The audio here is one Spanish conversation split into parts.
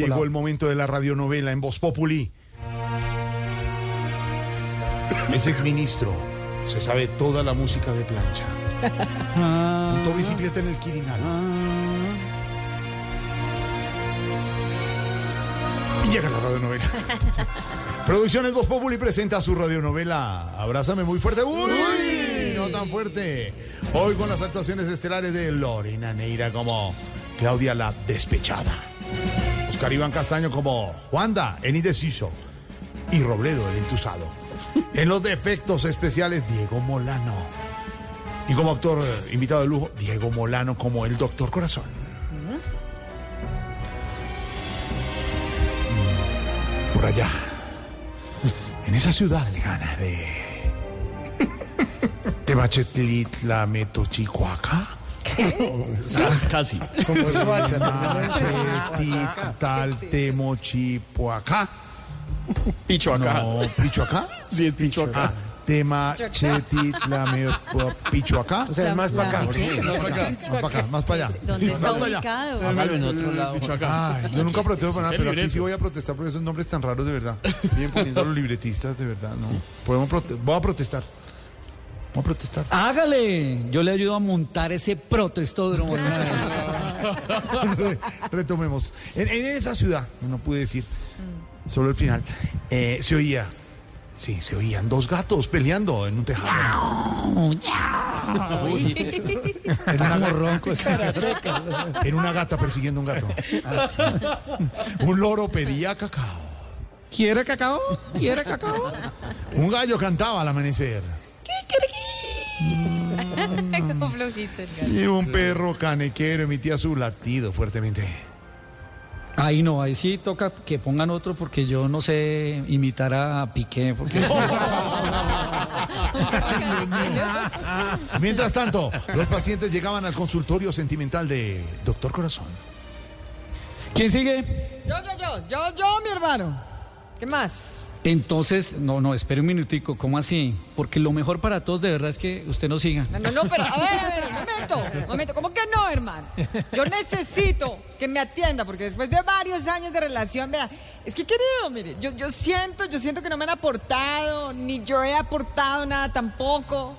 Llegó el momento de la radionovela en Voz Populi. Es exministro. Se sabe toda la música de plancha. Montó bicicleta en el Quirinal. Y llega la radionovela. Producciones Voz Populi presenta su radionovela Abrázame muy fuerte. ¡Uy! No tan fuerte. Hoy con las actuaciones estelares de Lorena Neira como Claudia la Despechada. Oscar Iván Castaño como Juanda, el indeciso. Y Robledo, el entusado. En los defectos especiales, Diego Molano. Y como actor invitado de lujo, Diego Molano como el Doctor Corazón. Por allá, en esa ciudad lejana de Tebachetitla Metochicuaca. Casi. Tebachetitlaltemochipuaca. Picho acá. No, Pichuacá. Sí, es picho acá. Temachetitlamepichuacá. O sea, es más para acá. Más para acá, más para allá. ¿Dónde está Más para allá. ubicado? Hágalo en otro lado. Picho acá. Ay, yo nunca protesto para nada, pero aquí sí voy a protestar por esos nombres tan raros de verdad. Vienen poniendo los libretistas de verdad, ¿no? Podemos voy a protestar. Voy a protestar. Hágale, yo le ayudo a montar ese protestódromo. Retomemos. En, en esa ciudad, no pude decir, solo el final, eh, se oía, sí, se oían dos gatos peleando en un tejado. En una, ronco en una gata persiguiendo un gato. Un loro pedía cacao. ¿Quiere cacao? ¿Quiere cacao? Un gallo cantaba al amanecer. Como flojito el gato. Y un perro canequero emitía su latido fuertemente. Ahí no, ahí sí toca que pongan otro porque yo no sé imitar a Piqué. Porque... Mientras tanto, los pacientes llegaban al consultorio sentimental de Doctor Corazón. ¿Quién sigue? Yo, yo, yo, yo, yo, mi hermano. ¿Qué más? Entonces, no, no, espere un minutico, ¿cómo así? Porque lo mejor para todos de verdad es que usted no siga. No, no, no, pero a ver, a ver, un momento, un momento. ¿Cómo que no, hermano? Yo necesito que me atienda, porque después de varios años de relación, vea, es que querido, mire, yo, yo siento, yo siento que no me han aportado, ni yo he aportado nada tampoco.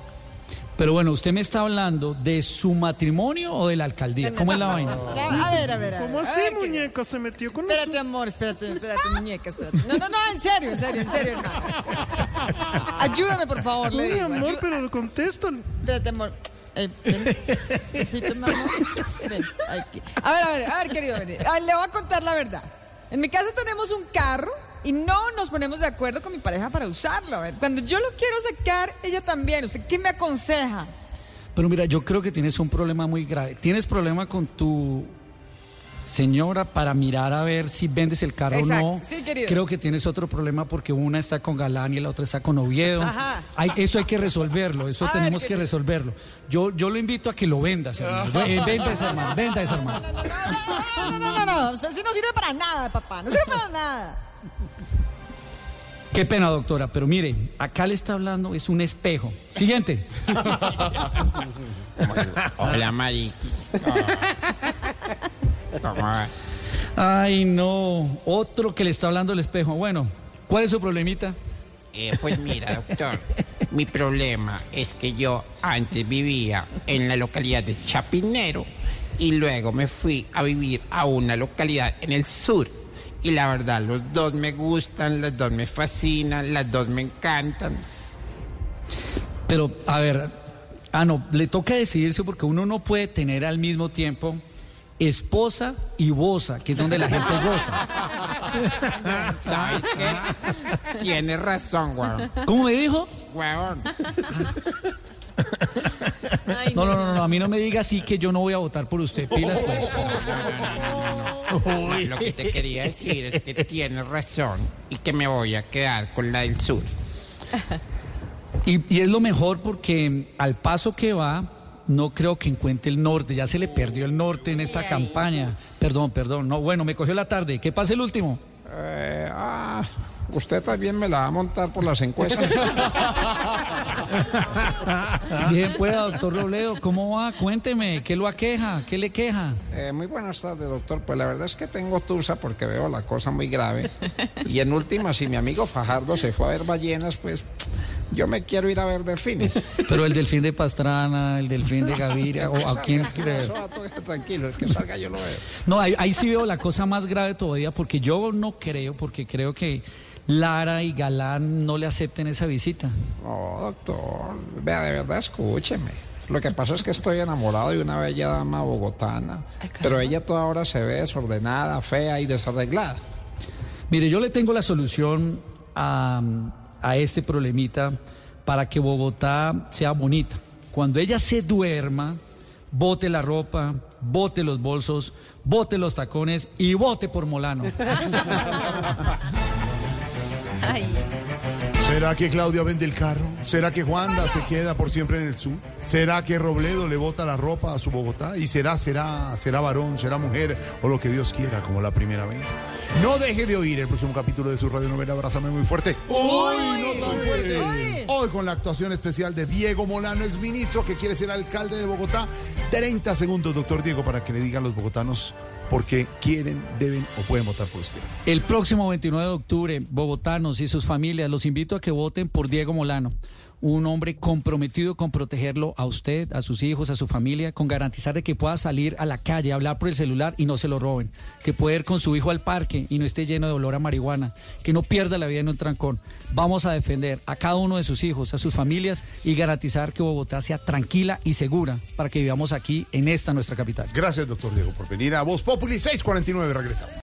Pero bueno, usted me está hablando de su matrimonio o de la alcaldía. ¿Cómo es la vaina? A ver, a ver, a ver. ¿Cómo así, ver, muñeca? Se metió con Espérate, amor, espérate, espérate, muñeca, espérate. No, no, no, en serio, en serio, en serio, hermano. Ayúdame, por favor, le Uy, digo. amor, Ayú- pero contestan. Espérate, amor. Eh, ven. Besito, mi amor. Ven, aquí. A ver, a ver, a ver, querido. ven. A ver, le voy a contar la verdad. En mi casa tenemos un carro y no nos ponemos de acuerdo con mi pareja para usarlo. A ver, cuando yo lo quiero sacar, ella también. ¿Usted qué me aconseja? Pero mira, yo creo que tienes un problema muy grave. Tienes problema con tu señora para mirar a ver si vendes el carro Exacto. o no. Sí, querido. Creo que tienes otro problema porque una está con Galán y la otra está con Oviedo. Ajá. Hay- eso hay que resolverlo, eso A ver, tenemos que resolverlo. Yo, yo lo invito a que lo vendas, hermano. Eh, Venda ese hermano, venda ese hermano. No, no, no, no, no, no, no. No sirve para nada, papá. No sirve para nada. Qué pena, doctora, pero mire, acá le está hablando, es un espejo. Siguiente. Hola. ¿Cómo va? Ay, no, otro que le está hablando el espejo. Bueno, ¿cuál es su problemita? Eh, pues mira, doctor, mi problema es que yo antes vivía en la localidad de Chapinero y luego me fui a vivir a una localidad en el sur. Y la verdad, los dos me gustan, los dos me fascinan, las dos me encantan. Pero, a ver, ah, no, le toca decidirse porque uno no puede tener al mismo tiempo esposa y boza, que es donde la gente goza. ¿Sabes qué? Tienes razón, weón. ¿Cómo me dijo? Weón. Ay, No, no, no, no, a mí no me diga así que yo no voy a votar por usted. Pilas, pues. No, Lo que te quería decir es que tienes razón y que me voy a quedar con la del sur. Y, y es lo mejor porque al paso que va, no creo que encuentre el norte. Ya se le perdió el norte en esta campaña. Perdón, perdón. No, bueno, me cogió la tarde. ¿Qué pasa el último? Eh, ah, usted también me la va a montar por las encuestas. Bien, pueda, doctor Robledo, ¿cómo va? Cuénteme, ¿qué lo aqueja? ¿Qué le queja? Eh, muy buenas tardes, doctor. Pues la verdad es que tengo tusa porque veo la cosa muy grave. Y en última, si mi amigo Fajardo se fue a ver ballenas, pues yo me quiero ir a ver delfines. Pero el delfín de Pastrana, el delfín de Gaviria, o a quién cree. Eso va todo tranquilo, el que salga yo lo veo. No, ahí, ahí sí veo la cosa más grave todavía, porque yo no creo, porque creo que Lara y Galán no le acepten esa visita. No, doctor. Vea, de verdad, escúcheme. Lo que pasa es que estoy enamorado de una bella dama bogotana, pero ella toda hora se ve desordenada, fea y desarreglada. Mire, yo le tengo la solución a, a este problemita para que Bogotá sea bonita. Cuando ella se duerma, bote la ropa, bote los bolsos, bote los tacones y bote por Molano. Ay, ¿Será que Claudia vende el carro? ¿Será que Juanda se queda por siempre en el sur? ¿Será que Robledo le bota la ropa a su Bogotá? ¿Y será, será, será varón, será mujer o lo que Dios quiera como la primera vez? No deje de oír el próximo capítulo de su radionovela Abrázame muy fuerte. ¡Uy! No tan fuerte. Hoy con la actuación especial de Diego Molano, exministro que quiere ser alcalde de Bogotá. 30 segundos, doctor Diego, para que le digan a los bogotanos por qué quieren, deben o pueden votar por usted. El próximo 29 de octubre, bogotanos y sus familias, los invito a que voten por Diego Molano, un hombre comprometido con protegerlo a usted, a sus hijos, a su familia, con garantizar de que pueda salir a la calle, hablar por el celular y no se lo roben, que pueda ir con su hijo al parque y no esté lleno de olor a marihuana, que no pierda la vida en un trancón. Vamos a defender a cada uno de sus hijos, a sus familias y garantizar que Bogotá sea tranquila y segura para que vivamos aquí en esta nuestra capital. Gracias, doctor Diego, por venir a Voz Populi 649. Regresamos.